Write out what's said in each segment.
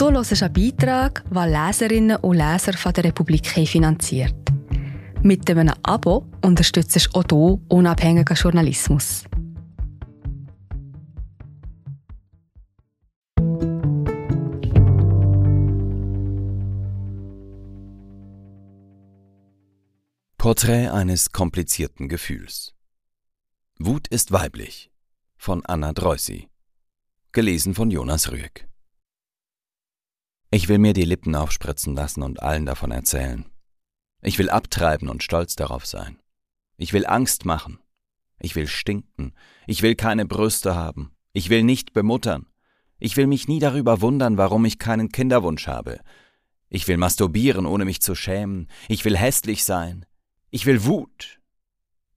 Du hörst einen Beitrag, den Leserinnen und Leser von der Republik finanziert. Mit einem Abo unterstützt du auch du unabhängigen Journalismus. Porträt eines komplizierten Gefühls. Wut ist weiblich von Anna Dreusi. Gelesen von Jonas Rüegg. Ich will mir die Lippen aufspritzen lassen und allen davon erzählen. Ich will abtreiben und stolz darauf sein. Ich will Angst machen. Ich will stinken. Ich will keine Brüste haben. Ich will nicht bemuttern. Ich will mich nie darüber wundern, warum ich keinen Kinderwunsch habe. Ich will masturbieren, ohne mich zu schämen. Ich will hässlich sein. Ich will Wut.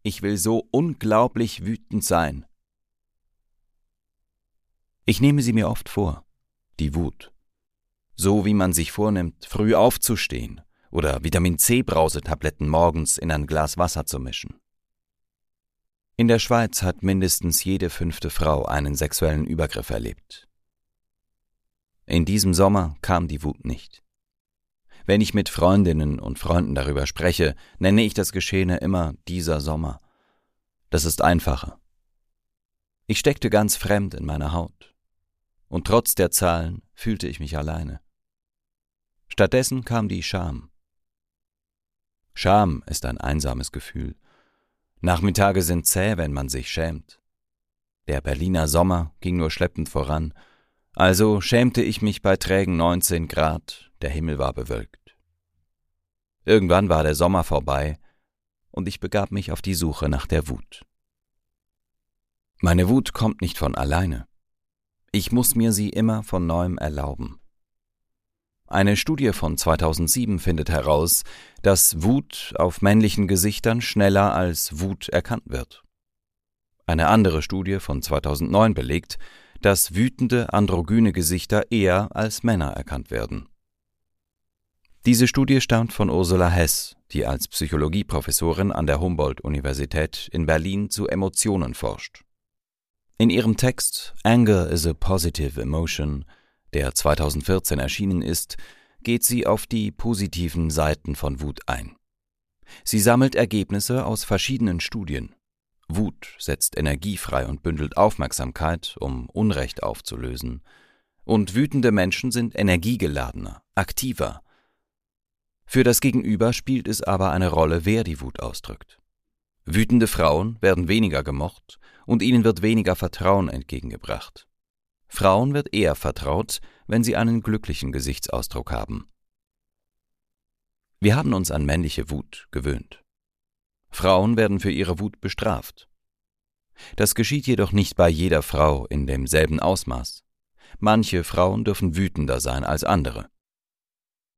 Ich will so unglaublich wütend sein. Ich nehme sie mir oft vor, die Wut so wie man sich vornimmt, früh aufzustehen oder Vitamin C-Brausetabletten morgens in ein Glas Wasser zu mischen. In der Schweiz hat mindestens jede fünfte Frau einen sexuellen Übergriff erlebt. In diesem Sommer kam die Wut nicht. Wenn ich mit Freundinnen und Freunden darüber spreche, nenne ich das Geschehene immer dieser Sommer. Das ist einfacher. Ich steckte ganz fremd in meiner Haut. Und trotz der Zahlen fühlte ich mich alleine. Stattdessen kam die Scham. Scham ist ein einsames Gefühl. Nachmittage sind zäh, wenn man sich schämt. Der Berliner Sommer ging nur schleppend voran, also schämte ich mich bei trägen 19 Grad, der Himmel war bewölkt. Irgendwann war der Sommer vorbei, und ich begab mich auf die Suche nach der Wut. Meine Wut kommt nicht von alleine. Ich muss mir sie immer von neuem erlauben. Eine Studie von 2007 findet heraus, dass Wut auf männlichen Gesichtern schneller als Wut erkannt wird. Eine andere Studie von 2009 belegt, dass wütende androgyne Gesichter eher als Männer erkannt werden. Diese Studie stammt von Ursula Hess, die als Psychologieprofessorin an der Humboldt-Universität in Berlin zu Emotionen forscht. In ihrem Text Anger is a Positive Emotion der 2014 erschienen ist, geht sie auf die positiven Seiten von Wut ein. Sie sammelt Ergebnisse aus verschiedenen Studien. Wut setzt Energie frei und bündelt Aufmerksamkeit, um Unrecht aufzulösen. Und wütende Menschen sind energiegeladener, aktiver. Für das Gegenüber spielt es aber eine Rolle, wer die Wut ausdrückt. Wütende Frauen werden weniger gemocht und ihnen wird weniger Vertrauen entgegengebracht. Frauen wird eher vertraut, wenn sie einen glücklichen Gesichtsausdruck haben. Wir haben uns an männliche Wut gewöhnt. Frauen werden für ihre Wut bestraft. Das geschieht jedoch nicht bei jeder Frau in demselben Ausmaß. Manche Frauen dürfen wütender sein als andere.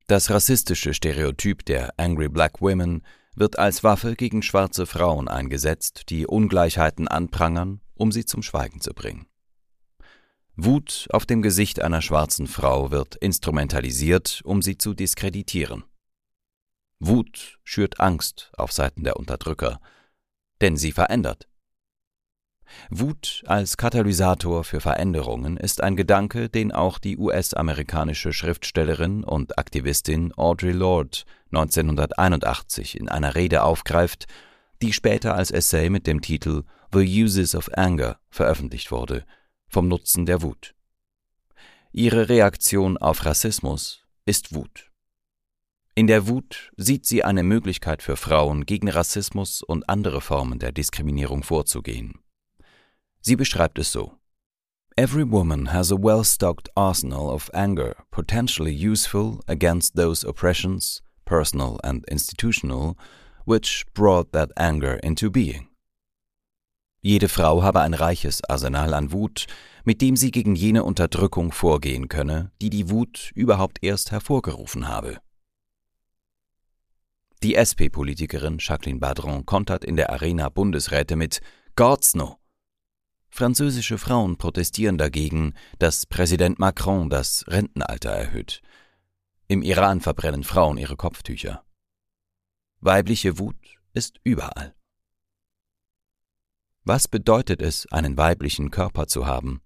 Das rassistische Stereotyp der Angry Black Women wird als Waffe gegen schwarze Frauen eingesetzt, die Ungleichheiten anprangern, um sie zum Schweigen zu bringen. Wut auf dem Gesicht einer schwarzen Frau wird instrumentalisiert, um sie zu diskreditieren. Wut schürt Angst auf Seiten der Unterdrücker, denn sie verändert. Wut als Katalysator für Veränderungen ist ein Gedanke, den auch die US-amerikanische Schriftstellerin und Aktivistin Audre Lorde 1981 in einer Rede aufgreift, die später als Essay mit dem Titel The Uses of Anger veröffentlicht wurde vom Nutzen der Wut. Ihre Reaktion auf Rassismus ist Wut. In der Wut sieht sie eine Möglichkeit für Frauen, gegen Rassismus und andere Formen der Diskriminierung vorzugehen. Sie beschreibt es so. Every woman has a well-stocked arsenal of anger, potentially useful against those oppressions, personal and institutional, which brought that anger into being. Jede Frau habe ein reiches Arsenal an Wut, mit dem sie gegen jene Unterdrückung vorgehen könne, die die Wut überhaupt erst hervorgerufen habe. Die SP-Politikerin Jacqueline Badron kontert in der Arena Bundesräte mit God's no. Französische Frauen protestieren dagegen, dass Präsident Macron das Rentenalter erhöht. Im Iran verbrennen Frauen ihre Kopftücher. Weibliche Wut ist überall. Was bedeutet es, einen weiblichen Körper zu haben?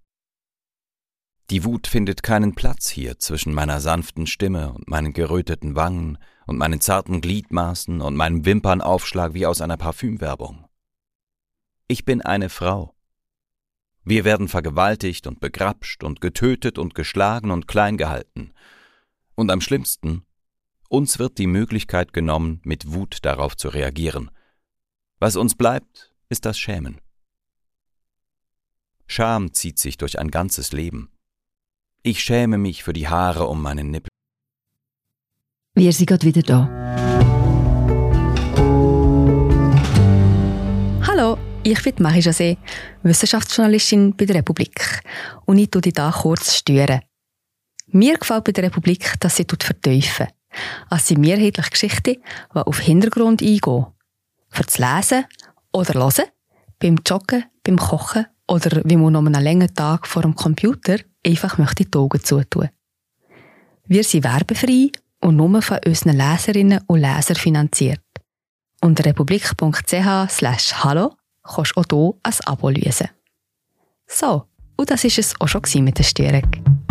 Die Wut findet keinen Platz hier zwischen meiner sanften Stimme und meinen geröteten Wangen und meinen zarten Gliedmaßen und meinem Wimpernaufschlag wie aus einer Parfümwerbung. Ich bin eine Frau. Wir werden vergewaltigt und begrapscht und getötet und geschlagen und klein gehalten. Und am schlimmsten, uns wird die Möglichkeit genommen, mit Wut darauf zu reagieren. Was uns bleibt, ist das Schämen. Scham zieht sich durch ein ganzes Leben. Ich schäme mich für die Haare um meinen Nippel. Wir sind gerade wieder da. Hallo, ich bin Marie José, Wissenschaftsjournalistin bei der Republik. Und ich tue dich hier kurz stören. Mir gefällt bei der Republik, dass sie vertiefen. Es sind mehrheitlich Geschichten, die auf Hintergrund eingehen. Für das Lesen oder Hören, beim Joggen, beim Kochen oder wie man noch einen langen Tag vor dem Computer einfach möchte die Augen zutun. Wir sind werbefrei und nur von unseren Leserinnen und Lesern finanziert. Unter republik.ch hallo kannst du auch hier ein Abo lösen. So, und das war es auch schon mit der Störung.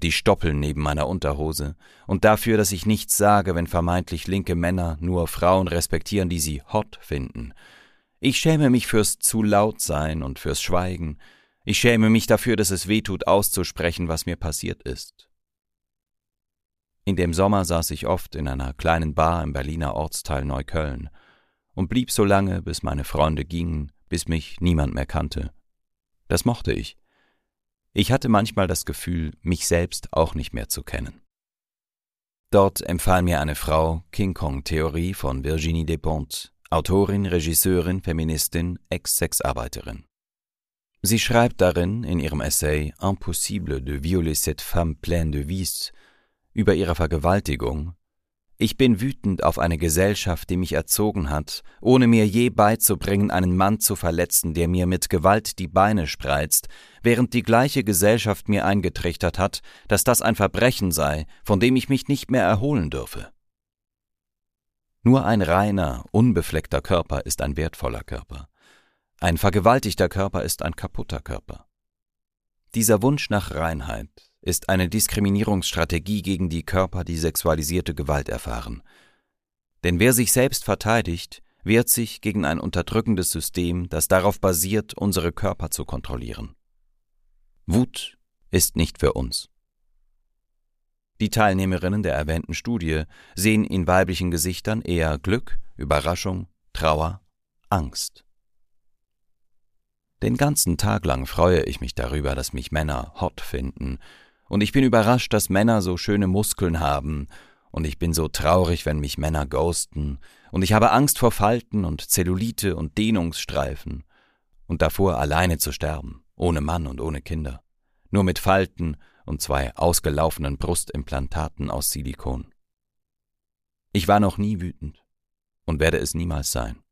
Und die Stoppeln neben meiner Unterhose und dafür, dass ich nichts sage, wenn vermeintlich linke Männer nur Frauen respektieren, die sie hot finden. Ich schäme mich fürs zu laut sein und fürs Schweigen. Ich schäme mich dafür, dass es weh tut, auszusprechen, was mir passiert ist. In dem Sommer saß ich oft in einer kleinen Bar im Berliner Ortsteil Neukölln und blieb so lange, bis meine Freunde gingen, bis mich niemand mehr kannte. Das mochte ich. Ich hatte manchmal das Gefühl, mich selbst auch nicht mehr zu kennen. Dort empfahl mir eine Frau King Kong-Theorie von Virginie Despentes, Autorin, Regisseurin, Feministin, Ex-Sexarbeiterin. Sie schreibt darin in ihrem Essay Impossible de violer cette femme pleine de vices über ihre Vergewaltigung ich bin wütend auf eine Gesellschaft, die mich erzogen hat, ohne mir je beizubringen, einen Mann zu verletzen, der mir mit Gewalt die Beine spreizt, während die gleiche Gesellschaft mir eingetrichtert hat, dass das ein Verbrechen sei, von dem ich mich nicht mehr erholen dürfe. Nur ein reiner, unbefleckter Körper ist ein wertvoller Körper. Ein vergewaltigter Körper ist ein kaputter Körper. Dieser Wunsch nach Reinheit, ist eine Diskriminierungsstrategie gegen die Körper, die sexualisierte Gewalt erfahren. Denn wer sich selbst verteidigt, wehrt sich gegen ein unterdrückendes System, das darauf basiert, unsere Körper zu kontrollieren. Wut ist nicht für uns. Die Teilnehmerinnen der erwähnten Studie sehen in weiblichen Gesichtern eher Glück, Überraschung, Trauer, Angst. Den ganzen Tag lang freue ich mich darüber, dass mich Männer hot finden und ich bin überrascht, dass Männer so schöne Muskeln haben, und ich bin so traurig, wenn mich Männer ghosten, und ich habe Angst vor Falten und Zellulite und Dehnungsstreifen, und davor alleine zu sterben, ohne Mann und ohne Kinder, nur mit Falten und zwei ausgelaufenen Brustimplantaten aus Silikon. Ich war noch nie wütend und werde es niemals sein.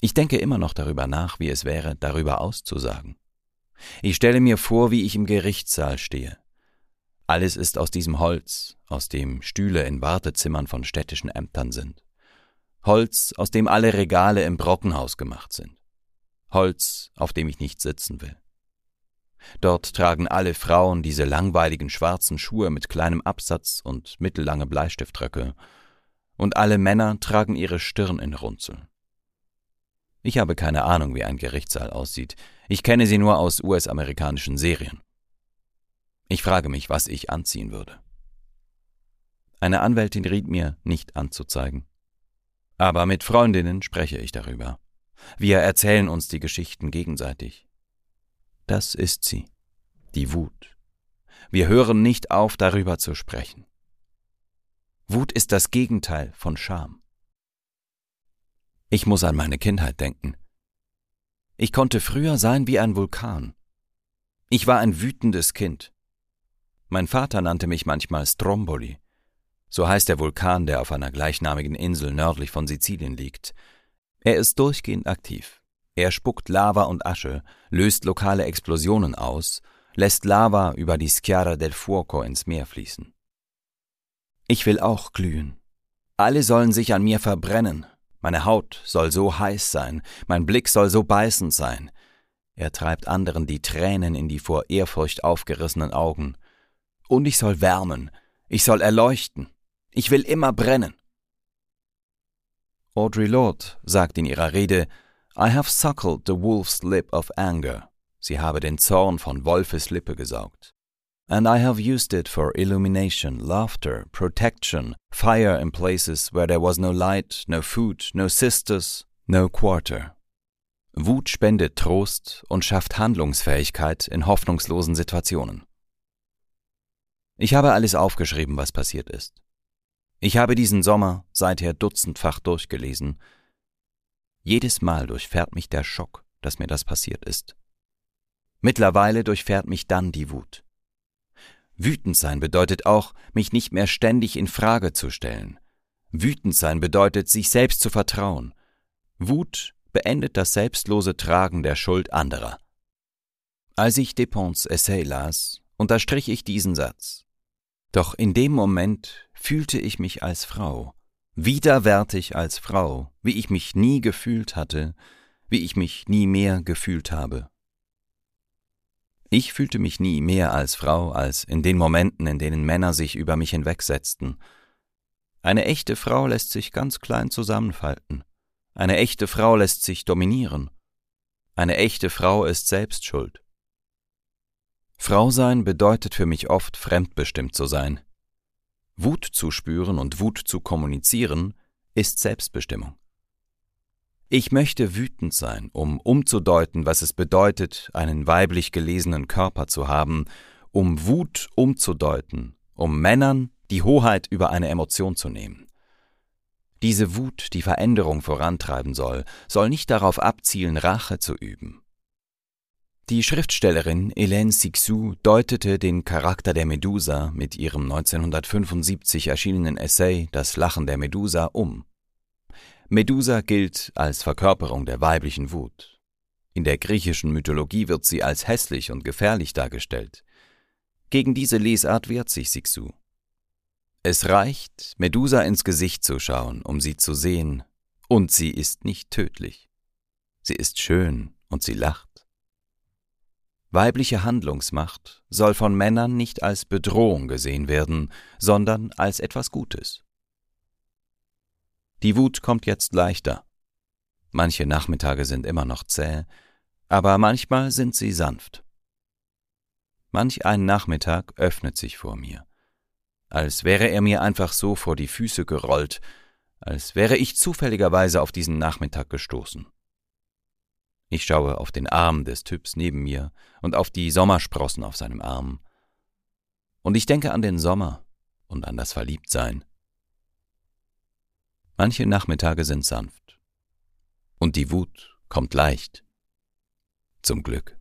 Ich denke immer noch darüber nach, wie es wäre, darüber auszusagen. Ich stelle mir vor, wie ich im Gerichtssaal stehe. Alles ist aus diesem Holz, aus dem Stühle in Wartezimmern von städtischen Ämtern sind. Holz, aus dem alle Regale im Brockenhaus gemacht sind. Holz, auf dem ich nicht sitzen will. Dort tragen alle Frauen diese langweiligen schwarzen Schuhe mit kleinem Absatz und mittellange Bleistiftröcke, und alle Männer tragen ihre Stirn in Runzeln. Ich habe keine Ahnung, wie ein Gerichtssaal aussieht, ich kenne sie nur aus US-amerikanischen Serien. Ich frage mich, was ich anziehen würde. Eine Anwältin riet mir, nicht anzuzeigen. Aber mit Freundinnen spreche ich darüber. Wir erzählen uns die Geschichten gegenseitig. Das ist sie, die Wut. Wir hören nicht auf, darüber zu sprechen. Wut ist das Gegenteil von Scham. Ich muss an meine Kindheit denken. Ich konnte früher sein wie ein Vulkan. Ich war ein wütendes Kind. Mein Vater nannte mich manchmal Stromboli. So heißt der Vulkan, der auf einer gleichnamigen Insel nördlich von Sizilien liegt. Er ist durchgehend aktiv. Er spuckt Lava und Asche, löst lokale Explosionen aus, lässt Lava über die Schiara del Fuoco ins Meer fließen. Ich will auch glühen. Alle sollen sich an mir verbrennen, Meine Haut soll so heiß sein, mein Blick soll so beißend sein. Er treibt anderen die Tränen in die vor Ehrfurcht aufgerissenen Augen. Und ich soll wärmen, ich soll erleuchten, ich will immer brennen. Audre Lorde sagt in ihrer Rede, I have suckled the wolf's lip of anger. Sie habe den Zorn von Wolfes Lippe gesaugt. And I have used it for illumination, laughter, protection, fire in places where there was no light, no food, no sisters, no quarter. Wut spendet Trost und schafft Handlungsfähigkeit in hoffnungslosen Situationen. Ich habe alles aufgeschrieben, was passiert ist. Ich habe diesen Sommer seither dutzendfach durchgelesen. Jedes Mal durchfährt mich der Schock, dass mir das passiert ist. Mittlerweile durchfährt mich dann die Wut. Wütend sein bedeutet auch, mich nicht mehr ständig in Frage zu stellen. Wütend sein bedeutet, sich selbst zu vertrauen. Wut beendet das selbstlose Tragen der Schuld anderer. Als ich Depons Essay las, unterstrich ich diesen Satz. Doch in dem Moment fühlte ich mich als Frau, widerwärtig als Frau, wie ich mich nie gefühlt hatte, wie ich mich nie mehr gefühlt habe. Ich fühlte mich nie mehr als Frau als in den Momenten, in denen Männer sich über mich hinwegsetzten. Eine echte Frau lässt sich ganz klein zusammenfalten. Eine echte Frau lässt sich dominieren. Eine echte Frau ist selbst schuld. Frau sein bedeutet für mich oft fremdbestimmt zu sein. Wut zu spüren und Wut zu kommunizieren ist Selbstbestimmung. Ich möchte wütend sein, um umzudeuten, was es bedeutet, einen weiblich gelesenen Körper zu haben, um Wut umzudeuten, um Männern die Hoheit über eine Emotion zu nehmen. Diese Wut, die Veränderung vorantreiben soll, soll nicht darauf abzielen, Rache zu üben. Die Schriftstellerin Hélène Sixou deutete den Charakter der Medusa mit ihrem 1975 erschienenen Essay Das Lachen der Medusa um. Medusa gilt als Verkörperung der weiblichen Wut. In der griechischen Mythologie wird sie als hässlich und gefährlich dargestellt. Gegen diese Lesart wehrt sich Sixu. Es reicht, Medusa ins Gesicht zu schauen, um sie zu sehen, und sie ist nicht tödlich. Sie ist schön und sie lacht. Weibliche Handlungsmacht soll von Männern nicht als Bedrohung gesehen werden, sondern als etwas Gutes. Die Wut kommt jetzt leichter. Manche Nachmittage sind immer noch zäh, aber manchmal sind sie sanft. Manch ein Nachmittag öffnet sich vor mir, als wäre er mir einfach so vor die Füße gerollt, als wäre ich zufälligerweise auf diesen Nachmittag gestoßen. Ich schaue auf den Arm des Typs neben mir und auf die Sommersprossen auf seinem Arm. Und ich denke an den Sommer und an das Verliebtsein. Manche Nachmittage sind sanft. Und die Wut kommt leicht. Zum Glück.